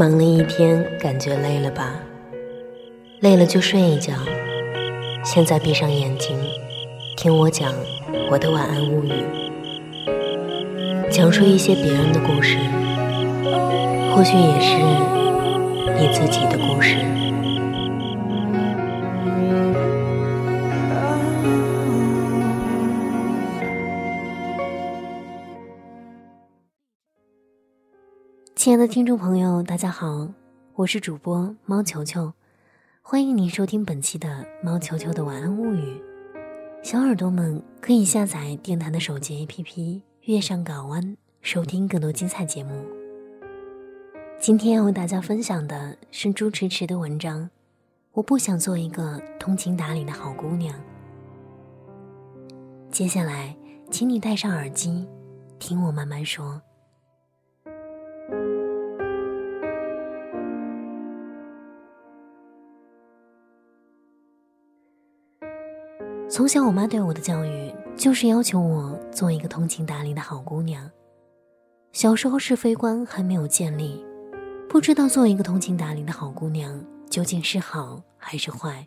忙了一天，感觉累了吧？累了就睡一觉。现在闭上眼睛，听我讲我的晚安物语，讲述一些别人的故事，或许也是你自己的故事。亲爱的听众朋友，大家好，我是主播猫球球，欢迎您收听本期的猫球球的晚安物语。小耳朵们可以下载电台的手机 APP“ 月上港湾”，收听更多精彩节目。今天要为大家分享的是朱迟迟的文章。我不想做一个通情达理的好姑娘。接下来，请你戴上耳机，听我慢慢说。从小，我妈对我的教育就是要求我做一个通情达理的好姑娘。小时候是非观还没有建立，不知道做一个通情达理的好姑娘究竟是好还是坏，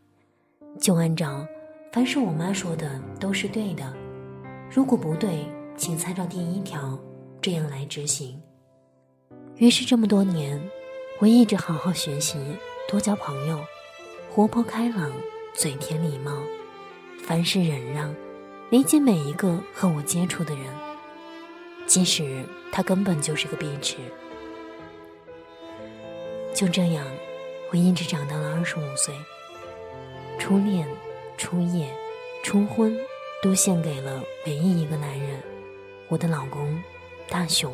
就按照凡是我妈说的都是对的，如果不对，请参照第一条，这样来执行。于是这么多年，我一直好好学习，多交朋友，活泼开朗，嘴甜礼貌。凡事忍让，理解每一个和我接触的人，即使他根本就是个碧池。就这样，我一直长到了二十五岁。初恋、初夜、初婚，都献给了唯一一个男人——我的老公大雄。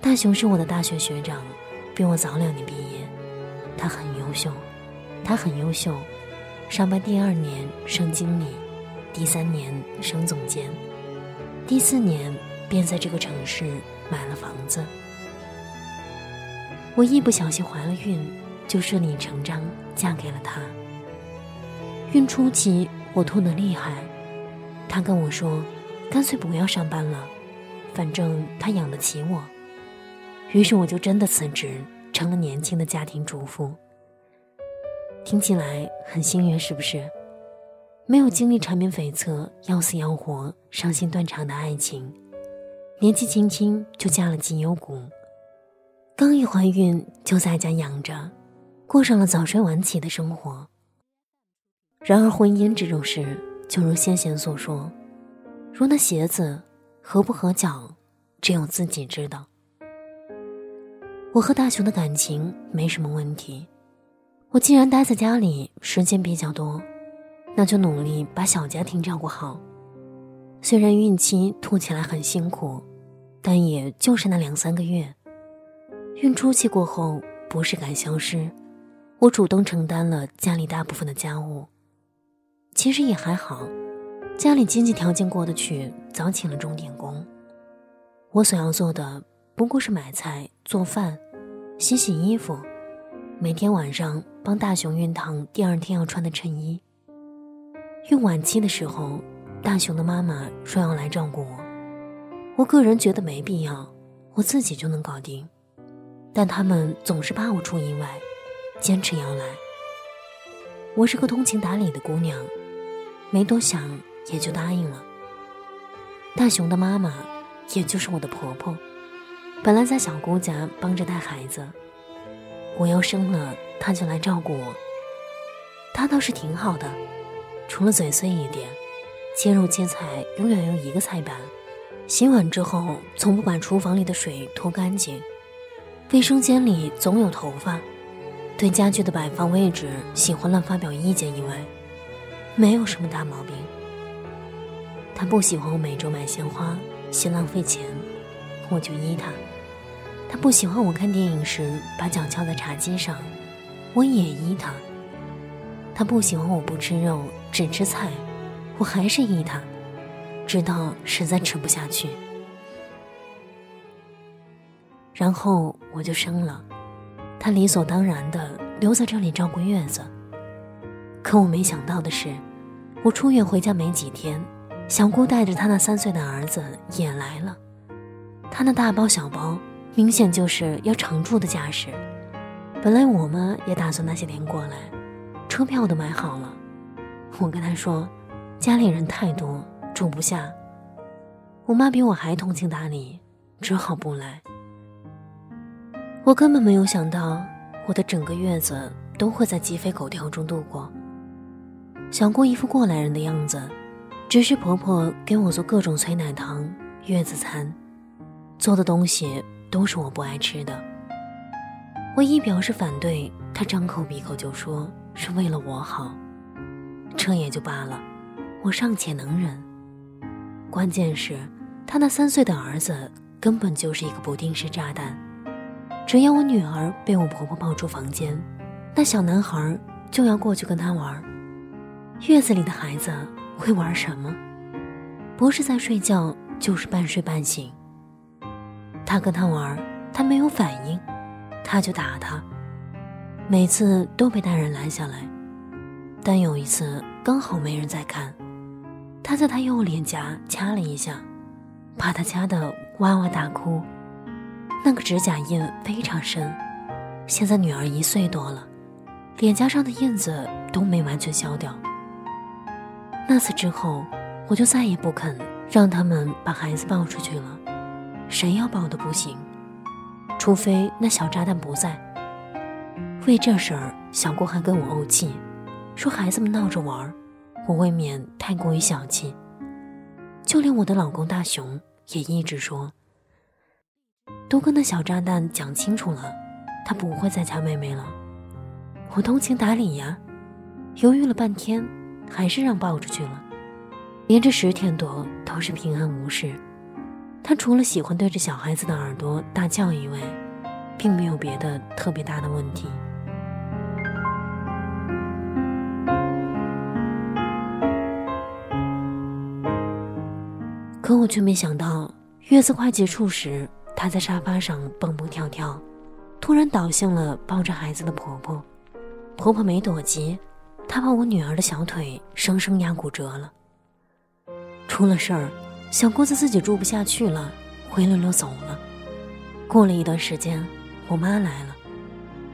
大雄是我的大学学长，比我早两年毕业。他很优秀，他很优秀。上班第二年升经理，第三年升总监，第四年便在这个城市买了房子。我一不小心怀了孕，就顺理成章嫁给了他。孕初期我吐得厉害，他跟我说，干脆不要上班了，反正他养得起我。于是我就真的辞职，成了年轻的家庭主妇。听起来很幸运，是不是？没有经历缠绵悱恻、要死要活、伤心断肠的爱情，年纪轻轻就嫁了绩优股，刚一怀孕就在家养着，过上了早睡晚起的生活。然而，婚姻这种事，就如先贤所说，如那鞋子合不合脚，只有自己知道。我和大雄的感情没什么问题。我既然待在家里时间比较多，那就努力把小家庭照顾好。虽然孕期吐起来很辛苦，但也就是那两三个月。孕初期过后不适感消失，我主动承担了家里大部分的家务。其实也还好，家里经济条件过得去，早请了钟点工。我所要做的不过是买菜、做饭、洗洗衣服。每天晚上帮大雄熨烫第二天要穿的衬衣。孕晚期的时候，大雄的妈妈说要来照顾我，我个人觉得没必要，我自己就能搞定。但他们总是怕我出意外，坚持要来。我是个通情达理的姑娘，没多想也就答应了。大雄的妈妈，也就是我的婆婆，本来在小姑家帮着带孩子。我要生了，他就来照顾我。他倒是挺好的，除了嘴碎一点，切肉切菜永远用一个菜板，洗碗之后从不把厨房里的水拖干净，卫生间里总有头发，对家具的摆放位置喜欢乱发表意见以外，没有什么大毛病。他不喜欢我每周买鲜花，嫌浪费钱，我就依他。他不喜欢我看电影时把脚翘在茶几上，我也依他。他不喜欢我不吃肉只吃菜，我还是依他，直到实在吃不下去。然后我就生了，他理所当然的留在这里照顾月子。可我没想到的是，我出院回家没几天，小姑带着她那三岁的儿子也来了，他那大包小包。明显就是要常住的架势。本来我妈也打算那些天过来，车票都买好了。我跟她说，家里人太多，住不下。我妈比我还通情达理，只好不来。我根本没有想到，我的整个月子都会在鸡飞狗跳中度过。想过一副过来人的样子，只是婆婆给我做各种催奶糖、月子餐，做的东西都是我不爱吃的。我一表示反对，他张口闭口就说是为了我好，这也就罢了，我尚且能忍。关键是，他那三岁的儿子根本就是一个不定时炸弹，只要我女儿被我婆婆抱出房间，那小男孩就要过去跟她玩。月子里的孩子会玩什么？不是在睡觉，就是半睡半醒。他跟他玩，他没有反应，他就打他。每次都被大人拦下来，但有一次刚好没人在看，他在他右脸颊掐了一下，把他掐得哇哇大哭。那个指甲印非常深，现在女儿一岁多了，脸颊上的印子都没完全消掉。那次之后，我就再也不肯让他们把孩子抱出去了，谁要抱都不行，除非那小炸弹不在。为这事儿，小郭还跟我怄气，说孩子们闹着玩儿，我未免太过于小气。就连我的老公大雄也一直说，都跟那小炸弹讲清楚了，他不会再掐妹妹了。我通情达理呀，犹豫了半天。还是让抱出去了，连着十天多都是平安无事。他除了喜欢对着小孩子的耳朵大叫以外，并没有别的特别大的问题。可我却没想到，月子快结束时，他在沙发上蹦蹦跳跳，突然倒向了抱着孩子的婆婆。婆婆没躲急。他把我女儿的小腿生生压骨折了。出了事儿，小姑子自己住不下去了，灰溜溜走了。过了一段时间，我妈来了，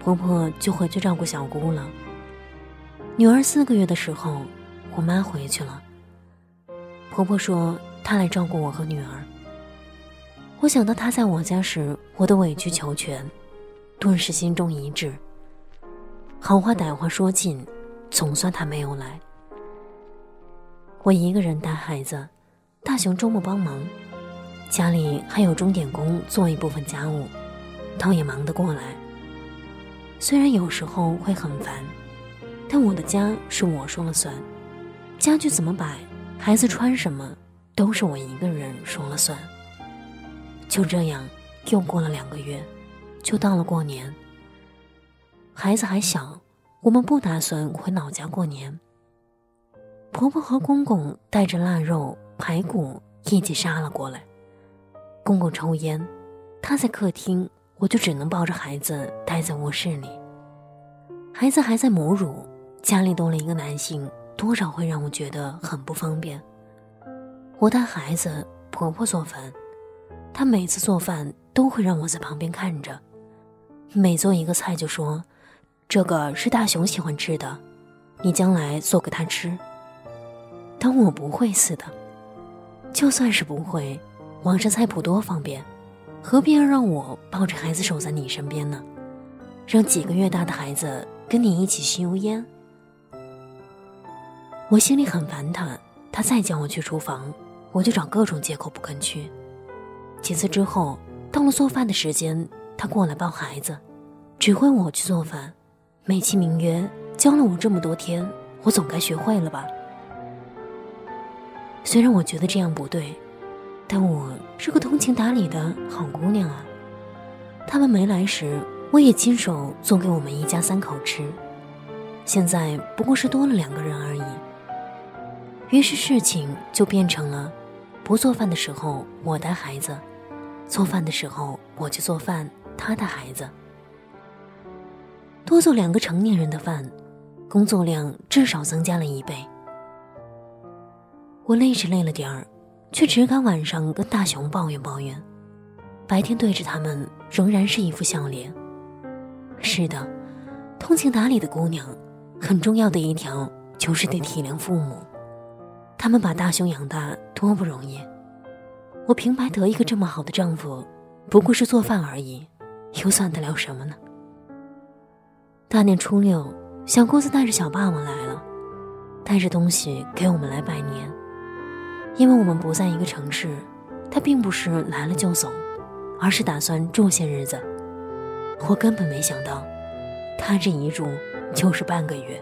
婆婆就回去照顾小姑了。女儿四个月的时候，我妈回去了。婆婆说她来照顾我和女儿。我想到她在我家时我的委曲求全，顿时心中一滞。好话歹话说尽。总算她没有来，我一个人带孩子，大雄周末帮忙，家里还有钟点工做一部分家务，倒也忙得过来。虽然有时候会很烦，但我的家是我说了算，家具怎么摆，孩子穿什么，都是我一个人说了算。就这样，又过了两个月，就到了过年。孩子还小。我们不打算回老家过年。婆婆和公公带着腊肉、排骨一起杀了过来。公公抽烟，他在客厅，我就只能抱着孩子待在卧室里。孩子还在母乳，家里多了一个男性，多少会让我觉得很不方便。我带孩子，婆婆做饭，她每次做饭都会让我在旁边看着，每做一个菜就说。这个是大雄喜欢吃的，你将来做给他吃。当我不会似的，就算是不会，网上菜谱多方便，何必要让我抱着孩子守在你身边呢？让几个月大的孩子跟你一起吸油烟？我心里很烦他，他再叫我去厨房，我就找各种借口不肯去。几次之后，到了做饭的时间，他过来抱孩子，指挥我去做饭。美其名曰教了我这么多天，我总该学会了吧？虽然我觉得这样不对，但我是个通情达理的好姑娘啊。他们没来时，我也亲手做给我们一家三口吃。现在不过是多了两个人而已。于是事情就变成了：不做饭的时候我带孩子，做饭的时候我去做饭，他带孩子。多做两个成年人的饭，工作量至少增加了一倍。我累是累了点儿，却只敢晚上跟大熊抱怨抱怨。白天对着他们仍然是一副笑脸。是的，通情达理的姑娘，很重要的一条就是得体谅父母。他们把大熊养大多不容易，我平白得一个这么好的丈夫，不过是做饭而已，又算得了什么呢？大年初六，小姑子带着小霸王来了，带着东西给我们来拜年。因为我们不在一个城市，他并不是来了就走，而是打算住些日子。我根本没想到，他这一住就是半个月。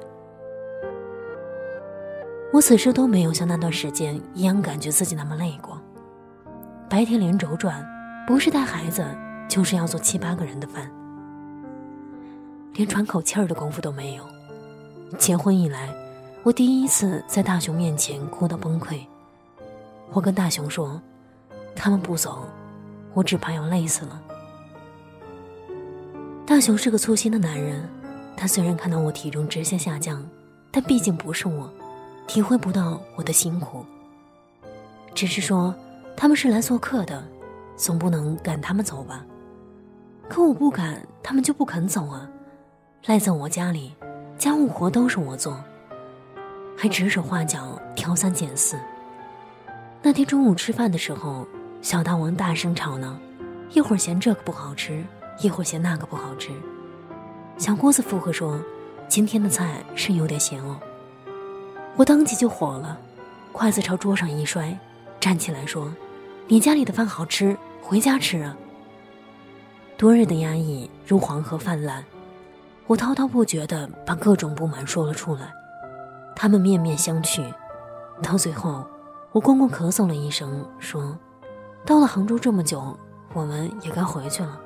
我此时都没有像那段时间一样感觉自己那么累过。白天连轴转，不是带孩子，就是要做七八个人的饭，连喘口气儿的功夫都没有。结婚以来，我第一次在大雄面前哭到崩溃。我跟大雄说：“他们不走，我只怕要累死了。”大雄是个粗心的男人，他虽然看到我体重直线下降，但毕竟不是我，体会不到我的辛苦。只是说他们是来做客的，总不能赶他们走吧？可我不赶，他们就不肯走啊！赖在我家里，家务活都是我做，还指手画脚，挑三拣四。那天中午吃饭的时候，小大王大声吵闹，一会儿嫌这个不好吃，一会儿嫌那个不好吃。小姑子附和说：“今天的菜是有点咸哦。”我当即就火了，筷子朝桌上一摔，站起来说：“你家里的饭好吃，回家吃啊！”多日的压抑如黄河泛滥，我滔滔不绝地把各种不满说了出来，他们面面相觑，到最后。我公公咳嗽了一声，说：“到了杭州这么久，我们也该回去了。”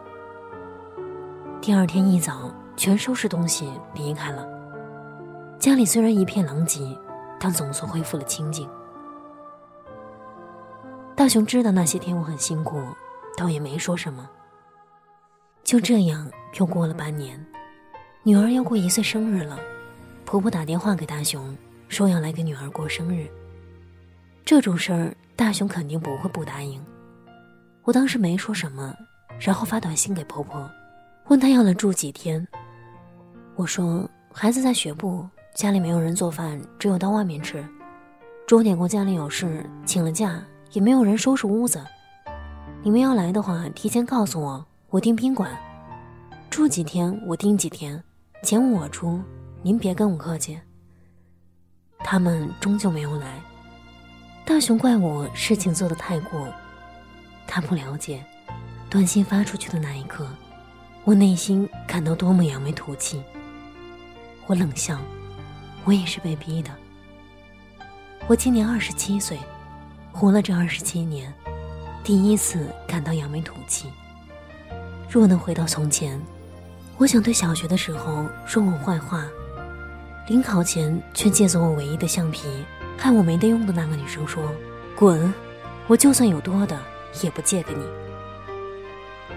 第二天一早，全收拾东西离开了。家里虽然一片狼藉，但总算恢复了清静。大雄知道那些天我很辛苦，倒也没说什么。就这样又过了半年，女儿要过一岁生日了，婆婆打电话给大雄，说要来给女儿过生日。这种事儿，大雄肯定不会不答应。我当时没说什么，然后发短信给婆婆，问她要来住几天。我说孩子在学部，家里没有人做饭，只有到外面吃。钟点过家里有事，请了假，也没有人收拾屋子。你们要来的话，提前告诉我，我订宾馆，住几天我订几天，钱我出，您别跟我客气。他们终究没有来。大雄怪我事情做得太过，他不了解，短信发出去的那一刻，我内心感到多么扬眉吐气。我冷笑，我也是被逼的。我今年二十七岁，活了这二十七年，第一次感到扬眉吐气。若能回到从前，我想对小学的时候说我坏话，临考前却借走我唯一的橡皮。害我没得用的那个女生说：“滚！我就算有多的，也不借给你。”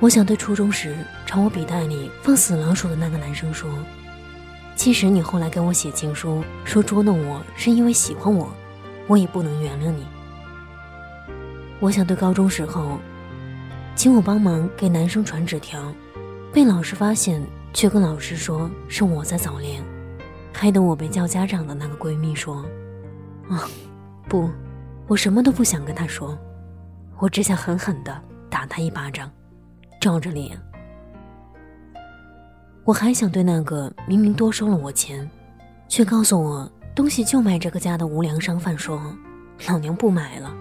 我想对初中时朝我笔袋里放死老鼠的那个男生说：“即使你后来给我写情书，说捉弄我是因为喜欢我，我也不能原谅你。”我想对高中时候请我帮忙给男生传纸条，被老师发现却跟老师说是我在早恋，害得我被叫家长的那个闺蜜说。啊，不，我什么都不想跟他说，我只想狠狠的打他一巴掌，照着脸。我还想对那个明明多收了我钱，却告诉我东西就卖这个家的无良商贩说，老娘不买了。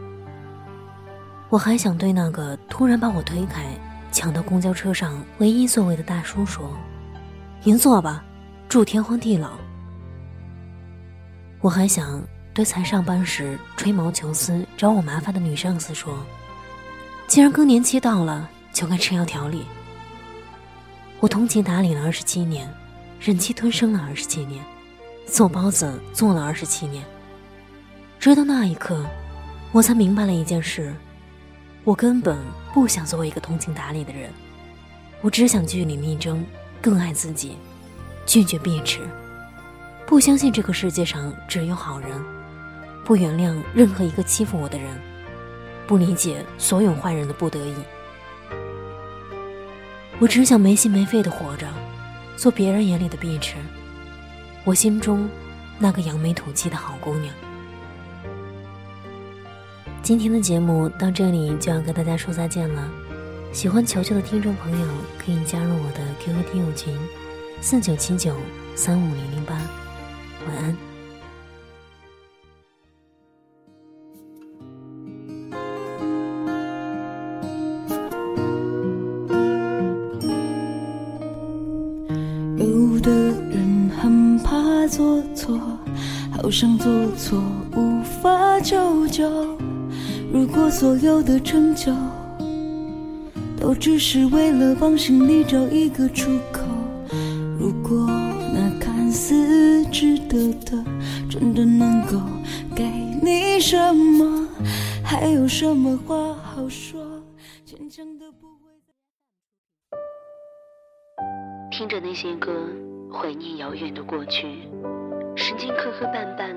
我还想对那个突然把我推开，抢到公交车上唯一座位的大叔说，您坐吧，祝天荒地老。我还想。对才上班时吹毛求疵、找我麻烦的女上司说：“既然更年期到了，就该吃药调理。”我通情达理了二十七年，忍气吞声了二十七年，做包子做了二十七年。直到那一刻，我才明白了一件事：我根本不想做一个通情达理的人，我只想据理力争，更爱自己，拒绝避耻，不相信这个世界上只有好人。不原谅任何一个欺负我的人，不理解所有坏人的不得已。我只想没心没肺的活着，做别人眼里的碧池，我心中那个扬眉吐气的好姑娘。今天的节目到这里就要跟大家说再见了。喜欢球球的听众朋友可以加入我的 QQ 听友群：四九七九三五零零八。晚安。错无法救救。如果所有的成就。都只是为了帮心里找一个出口。如果那看似值得的，真的能够给你什么？还有什么话好说？坚强的不会。听着那些歌，怀念遥远的过去。时间磕磕绊绊，